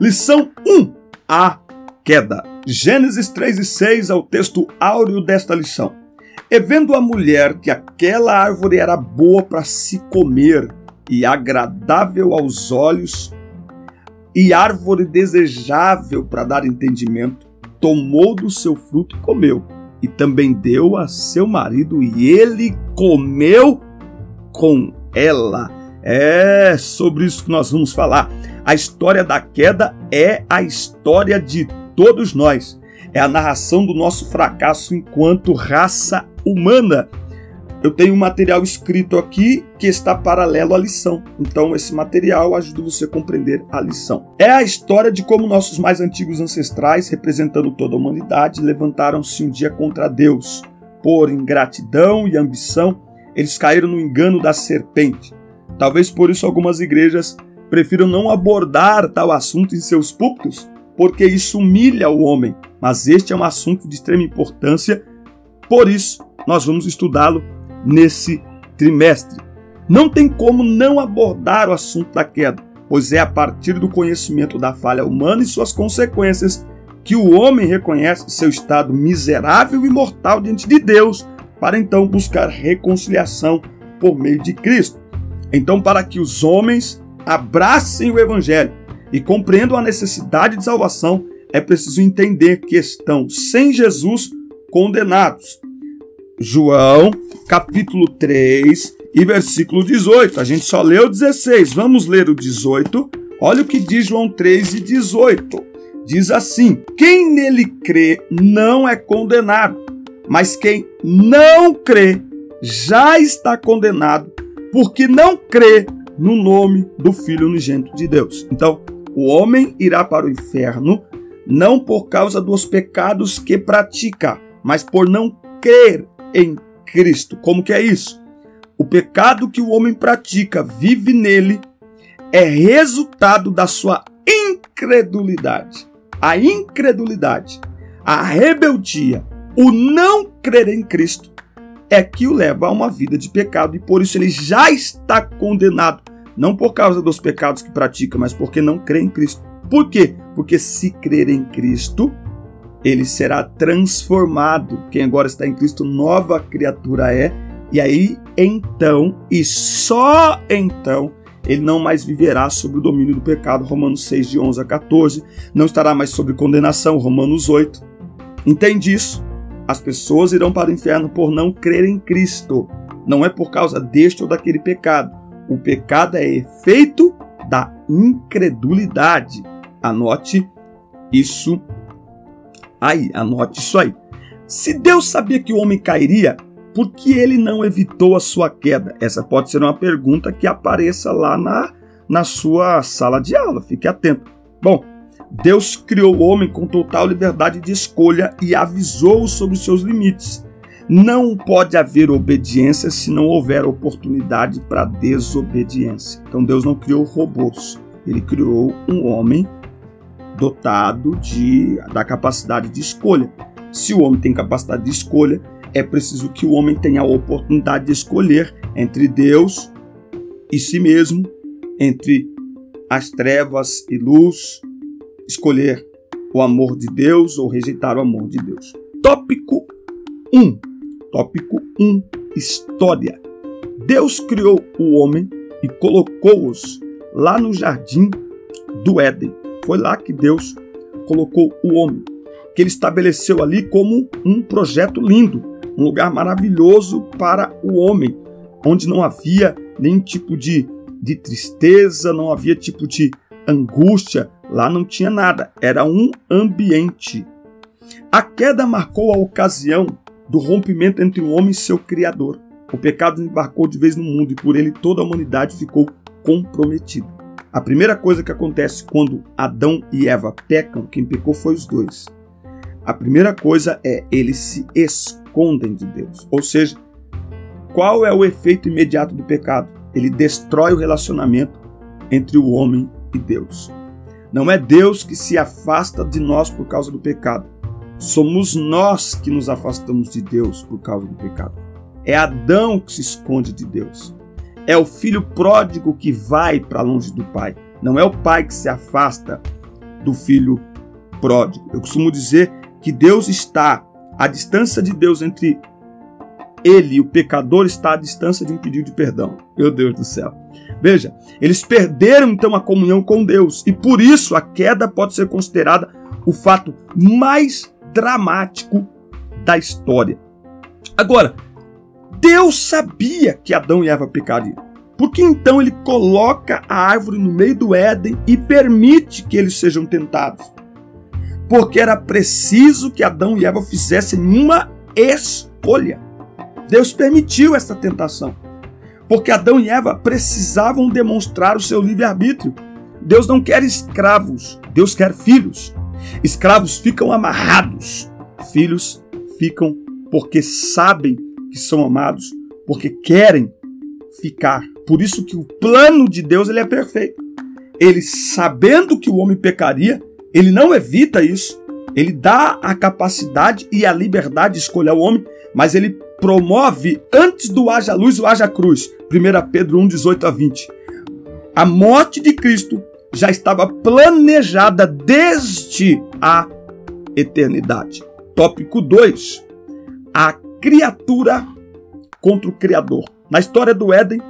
Lição 1: A queda. Gênesis 3 e 6 é o texto áureo desta lição. E vendo a mulher que aquela árvore era boa para se comer e agradável aos olhos, e árvore desejável para dar entendimento, tomou do seu fruto e comeu, e também deu a seu marido, e ele comeu com ela. É sobre isso que nós vamos falar. A história da queda é a história de todos nós. É a narração do nosso fracasso enquanto raça humana eu tenho um material escrito aqui que está paralelo à lição. Então, esse material ajuda você a compreender a lição. É a história de como nossos mais antigos ancestrais, representando toda a humanidade, levantaram-se um dia contra Deus. Por ingratidão e ambição, eles caíram no engano da serpente. Talvez por isso algumas igrejas prefiram não abordar tal assunto em seus púlpitos, porque isso humilha o homem. Mas este é um assunto de extrema importância, por isso nós vamos estudá-lo nesse trimestre. Não tem como não abordar o assunto da queda, pois é a partir do conhecimento da falha humana e suas consequências que o homem reconhece seu estado miserável e mortal diante de Deus, para então buscar reconciliação por meio de Cristo. Então, para que os homens abracem o Evangelho e compreendam a necessidade de salvação, é preciso entender que estão sem Jesus condenados. João, capítulo 3 e versículo 18. A gente só leu 16, vamos ler o 18. Olha o que diz João 3 e 18. Diz assim: Quem nele crê não é condenado, mas quem não crê já está condenado, porque não crê no nome do Filho unigênito de Deus. Então, o homem irá para o inferno não por causa dos pecados que pratica, mas por não crer em Cristo. Como que é isso? O pecado que o homem pratica, vive nele, é resultado da sua incredulidade. A incredulidade, a rebeldia, o não crer em Cristo é que o leva a uma vida de pecado e por isso ele já está condenado, não por causa dos pecados que pratica, mas porque não crê em Cristo. Por quê? Porque se crer em Cristo, ele será transformado. Quem agora está em Cristo, nova criatura é. E aí, então, e só então, ele não mais viverá sob o domínio do pecado. Romanos 6, de 11 a 14. Não estará mais sob condenação. Romanos 8. Entende isso? As pessoas irão para o inferno por não crer em Cristo. Não é por causa deste ou daquele pecado. O pecado é efeito da incredulidade. Anote isso Aí, anote isso aí. Se Deus sabia que o homem cairia, por que ele não evitou a sua queda? Essa pode ser uma pergunta que apareça lá na, na sua sala de aula. Fique atento. Bom, Deus criou o homem com total liberdade de escolha e avisou-o sobre os seus limites. Não pode haver obediência se não houver oportunidade para desobediência. Então Deus não criou robôs, ele criou um homem dotado de, da capacidade de escolha. Se o homem tem capacidade de escolha, é preciso que o homem tenha a oportunidade de escolher entre Deus e si mesmo, entre as trevas e luz, escolher o amor de Deus ou rejeitar o amor de Deus. Tópico 1. Tópico 1. História. Deus criou o homem e colocou-os lá no jardim do Éden. Foi lá que Deus colocou o homem, que ele estabeleceu ali como um projeto lindo, um lugar maravilhoso para o homem, onde não havia nenhum tipo de, de tristeza, não havia tipo de angústia, lá não tinha nada, era um ambiente. A queda marcou a ocasião do rompimento entre o homem e seu Criador. O pecado embarcou de vez no mundo e por ele toda a humanidade ficou comprometida. A primeira coisa que acontece quando Adão e Eva pecam, quem pecou foi os dois. A primeira coisa é eles se escondem de Deus. Ou seja, qual é o efeito imediato do pecado? Ele destrói o relacionamento entre o homem e Deus. Não é Deus que se afasta de nós por causa do pecado. Somos nós que nos afastamos de Deus por causa do pecado. É Adão que se esconde de Deus. É o filho pródigo que vai para longe do pai. Não é o pai que se afasta do filho pródigo. Eu costumo dizer que Deus está, a distância de Deus entre ele e o pecador está à distância de um pedido de perdão. Meu Deus do céu. Veja, eles perderam então a comunhão com Deus e por isso a queda pode ser considerada o fato mais dramático da história. Agora, Deus sabia que Adão e Eva pecariam. Por que então ele coloca a árvore no meio do Éden e permite que eles sejam tentados? Porque era preciso que Adão e Eva fizessem uma escolha. Deus permitiu essa tentação. Porque Adão e Eva precisavam demonstrar o seu livre-arbítrio. Deus não quer escravos, Deus quer filhos. Escravos ficam amarrados, filhos ficam porque sabem que são amados, porque querem ficar. Por isso que o plano de Deus ele é perfeito. Ele sabendo que o homem pecaria, ele não evita isso. Ele dá a capacidade e a liberdade de escolher o homem, mas ele promove antes do haja luz o haja cruz. 1 Pedro 1, 18 a 20. A morte de Cristo já estava planejada desde a eternidade. Tópico 2. A criatura contra o Criador. Na história do Éden,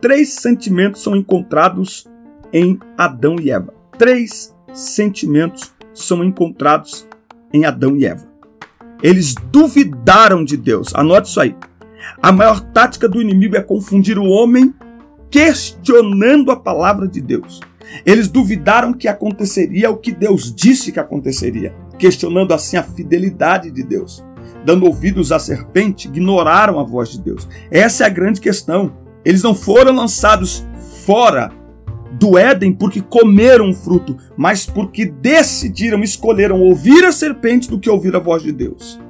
três sentimentos são encontrados em Adão e Eva. Três sentimentos são encontrados em Adão e Eva. Eles duvidaram de Deus. Anote isso aí. A maior tática do inimigo é confundir o homem questionando a palavra de Deus. Eles duvidaram que aconteceria o que Deus disse que aconteceria, questionando assim a fidelidade de Deus. Dando ouvidos à serpente, ignoraram a voz de Deus. Essa é a grande questão. Eles não foram lançados fora do Éden porque comeram o fruto, mas porque decidiram, escolheram ouvir a serpente do que ouvir a voz de Deus.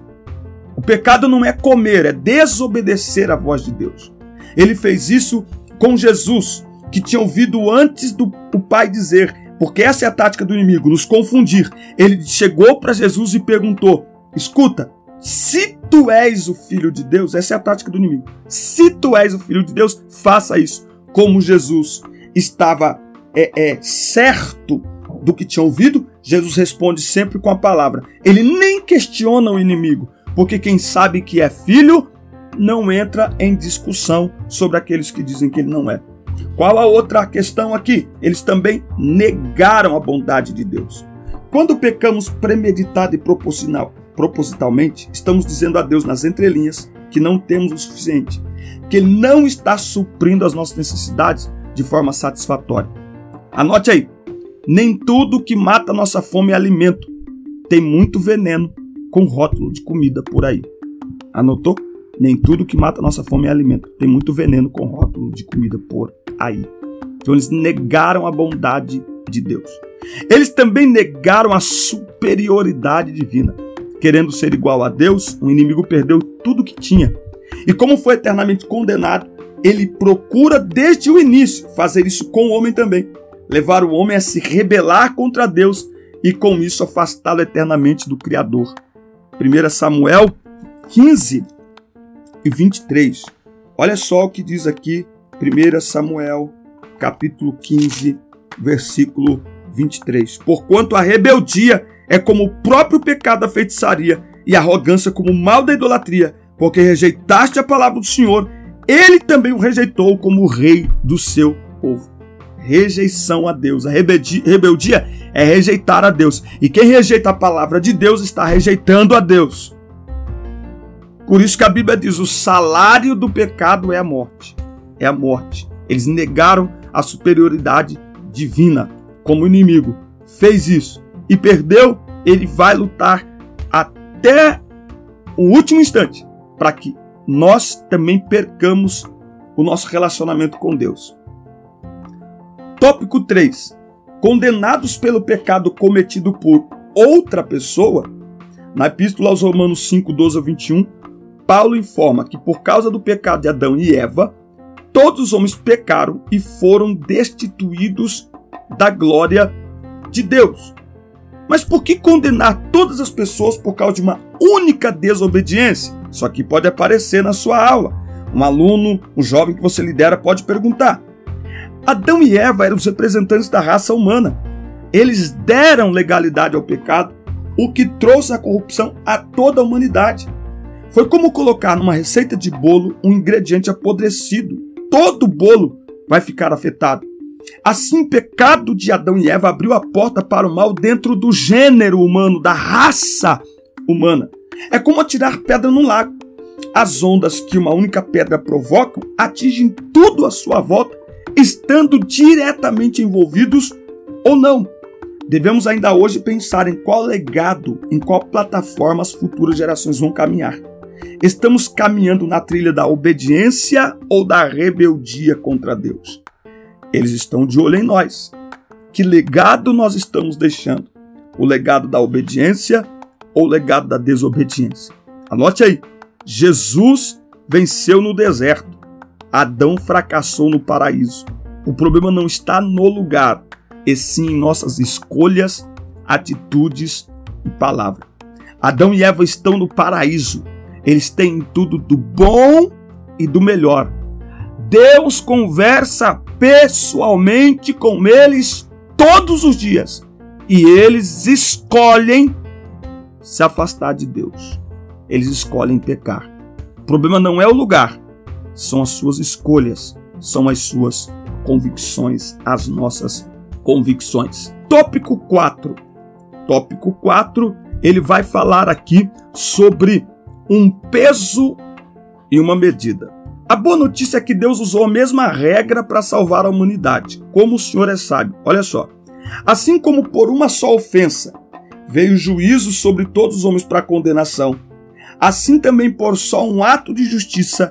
O pecado não é comer, é desobedecer a voz de Deus. Ele fez isso com Jesus, que tinha ouvido antes do o Pai dizer, porque essa é a tática do inimigo, nos confundir. Ele chegou para Jesus e perguntou: Escuta, se tu és o filho de Deus, essa é a tática do inimigo. Se tu és o filho de Deus, faça isso. Como Jesus estava é, é, certo do que tinha ouvido, Jesus responde sempre com a palavra. Ele nem questiona o inimigo, porque quem sabe que é filho não entra em discussão sobre aqueles que dizem que ele não é. Qual a outra questão aqui? Eles também negaram a bondade de Deus. Quando pecamos premeditado e propositalmente, estamos dizendo a Deus nas entrelinhas que não temos o suficiente, que Ele não está suprindo as nossas necessidades de forma satisfatória. Anote aí: nem tudo que mata nossa fome é alimento. Tem muito veneno com rótulo de comida por aí. Anotou? Nem tudo que mata nossa fome é alimento. Tem muito veneno com rótulo de comida por aí. Então eles negaram a bondade de Deus. Eles também negaram a superioridade divina. Querendo ser igual a Deus, o inimigo perdeu tudo que tinha. E como foi eternamente condenado, ele procura desde o início fazer isso com o homem também. Levar o homem a se rebelar contra Deus e com isso afastá-lo eternamente do Criador. 1 Samuel 15, e 23. Olha só o que diz aqui 1 Samuel, capítulo 15, versículo 23. Porquanto a rebeldia é como o próprio pecado da feitiçaria e a arrogância como o mal da idolatria, porque rejeitaste a palavra do Senhor, ele também o rejeitou como rei do seu povo. Rejeição a Deus. A rebeldia é rejeitar a Deus. E quem rejeita a palavra de Deus está rejeitando a Deus. Por isso que a Bíblia diz: o salário do pecado é a morte. É a morte. Eles negaram a superioridade divina como inimigo. Fez isso e perdeu, ele vai lutar até o último instante para que nós também percamos o nosso relacionamento com Deus. Tópico 3. Condenados pelo pecado cometido por outra pessoa, na Epístola aos Romanos 5, 12 a 21, Paulo informa que por causa do pecado de Adão e Eva, todos os homens pecaram e foram destituídos da glória de Deus. Mas por que condenar todas as pessoas por causa de uma única desobediência? Isso aqui pode aparecer na sua aula. Um aluno, um jovem que você lidera pode perguntar. Adão e Eva eram os representantes da raça humana. Eles deram legalidade ao pecado, o que trouxe a corrupção a toda a humanidade. Foi como colocar numa receita de bolo um ingrediente apodrecido. Todo bolo vai ficar afetado. Assim, o pecado de Adão e Eva abriu a porta para o mal dentro do gênero humano, da raça humana. É como atirar pedra no lago. As ondas que uma única pedra provoca atingem tudo à sua volta, estando diretamente envolvidos ou não. Devemos ainda hoje pensar em qual legado, em qual plataforma as futuras gerações vão caminhar. Estamos caminhando na trilha da obediência ou da rebeldia contra Deus? Eles estão de olho em nós. Que legado nós estamos deixando? O legado da obediência ou o legado da desobediência? Anote aí. Jesus venceu no deserto. Adão fracassou no paraíso. O problema não está no lugar, e sim em nossas escolhas, atitudes e palavra. Adão e Eva estão no paraíso. Eles têm tudo do bom e do melhor. Deus conversa pessoalmente com eles todos os dias e eles escolhem se afastar de Deus. Eles escolhem pecar. O problema não é o lugar, são as suas escolhas, são as suas convicções, as nossas convicções. Tópico 4. Tópico 4, ele vai falar aqui sobre um peso e uma medida. A boa notícia é que Deus usou a mesma regra para salvar a humanidade. Como o Senhor é sábio. Olha só. Assim como por uma só ofensa veio juízo sobre todos os homens para condenação, assim também por só um ato de justiça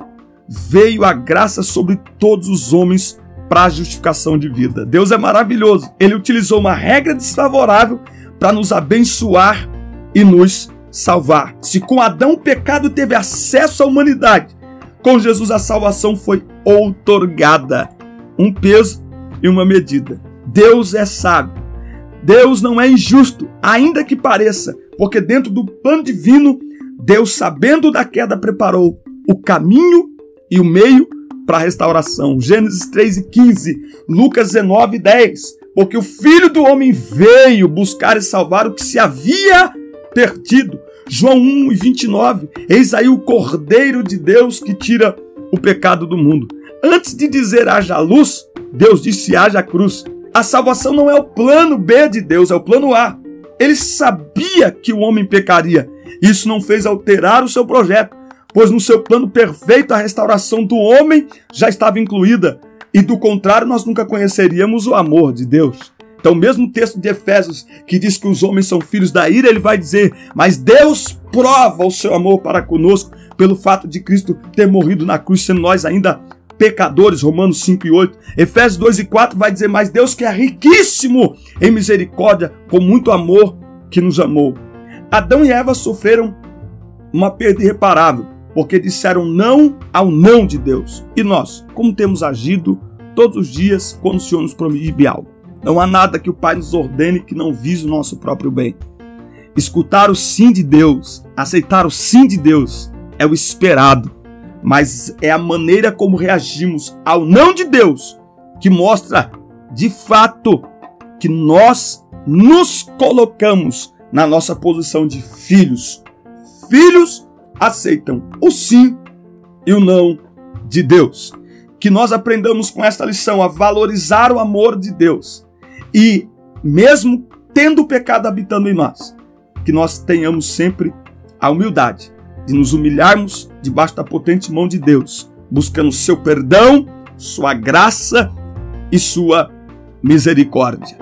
veio a graça sobre todos os homens para a justificação de vida. Deus é maravilhoso. Ele utilizou uma regra desfavorável para nos abençoar e nos salvar. Se com Adão o pecado teve acesso à humanidade, com Jesus a salvação foi outorgada. Um peso e uma medida. Deus é sábio. Deus não é injusto, ainda que pareça, porque dentro do plano divino, Deus, sabendo da queda, preparou o caminho e o meio para a restauração. Gênesis 3 e 15, Lucas 19 e 10. Porque o Filho do Homem veio buscar e salvar o que se havia perdido. João 1 e 29. Eis aí o Cordeiro de Deus que tira o pecado do mundo. Antes de dizer haja luz, Deus disse haja cruz. A salvação não é o plano B de Deus, é o plano A. Ele sabia que o homem pecaria. Isso não fez alterar o seu projeto, pois no seu plano perfeito a restauração do homem já estava incluída. E do contrário, nós nunca conheceríamos o amor de Deus. Então, mesmo o texto de Efésios que diz que os homens são filhos da ira, ele vai dizer: Mas Deus prova o seu amor para conosco pelo fato de Cristo ter morrido na cruz, sendo nós ainda pecadores, Romanos 5 e 8. Efésios 2 e 4 vai dizer: Mas Deus que é riquíssimo em misericórdia, com muito amor que nos amou. Adão e Eva sofreram uma perda irreparável, porque disseram não ao não de Deus. E nós, como temos agido todos os dias quando o Senhor nos proíbe algo? Não há nada que o Pai nos ordene que não vise o nosso próprio bem. Escutar o sim de Deus, aceitar o sim de Deus, é o esperado, mas é a maneira como reagimos ao não de Deus que mostra de fato que nós nos colocamos na nossa posição de filhos. Filhos aceitam o sim e o não de Deus. Que nós aprendamos com esta lição a valorizar o amor de Deus e mesmo tendo o pecado habitando em nós, que nós tenhamos sempre a humildade de nos humilharmos debaixo da potente mão de Deus, buscando seu perdão, sua graça e sua misericórdia.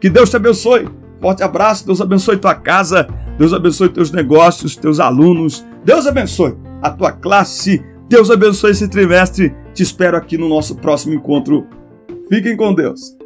Que Deus te abençoe. Forte abraço, Deus abençoe tua casa, Deus abençoe teus negócios, teus alunos, Deus abençoe a tua classe, Deus abençoe esse trimestre. Te espero aqui no nosso próximo encontro. Fiquem com Deus.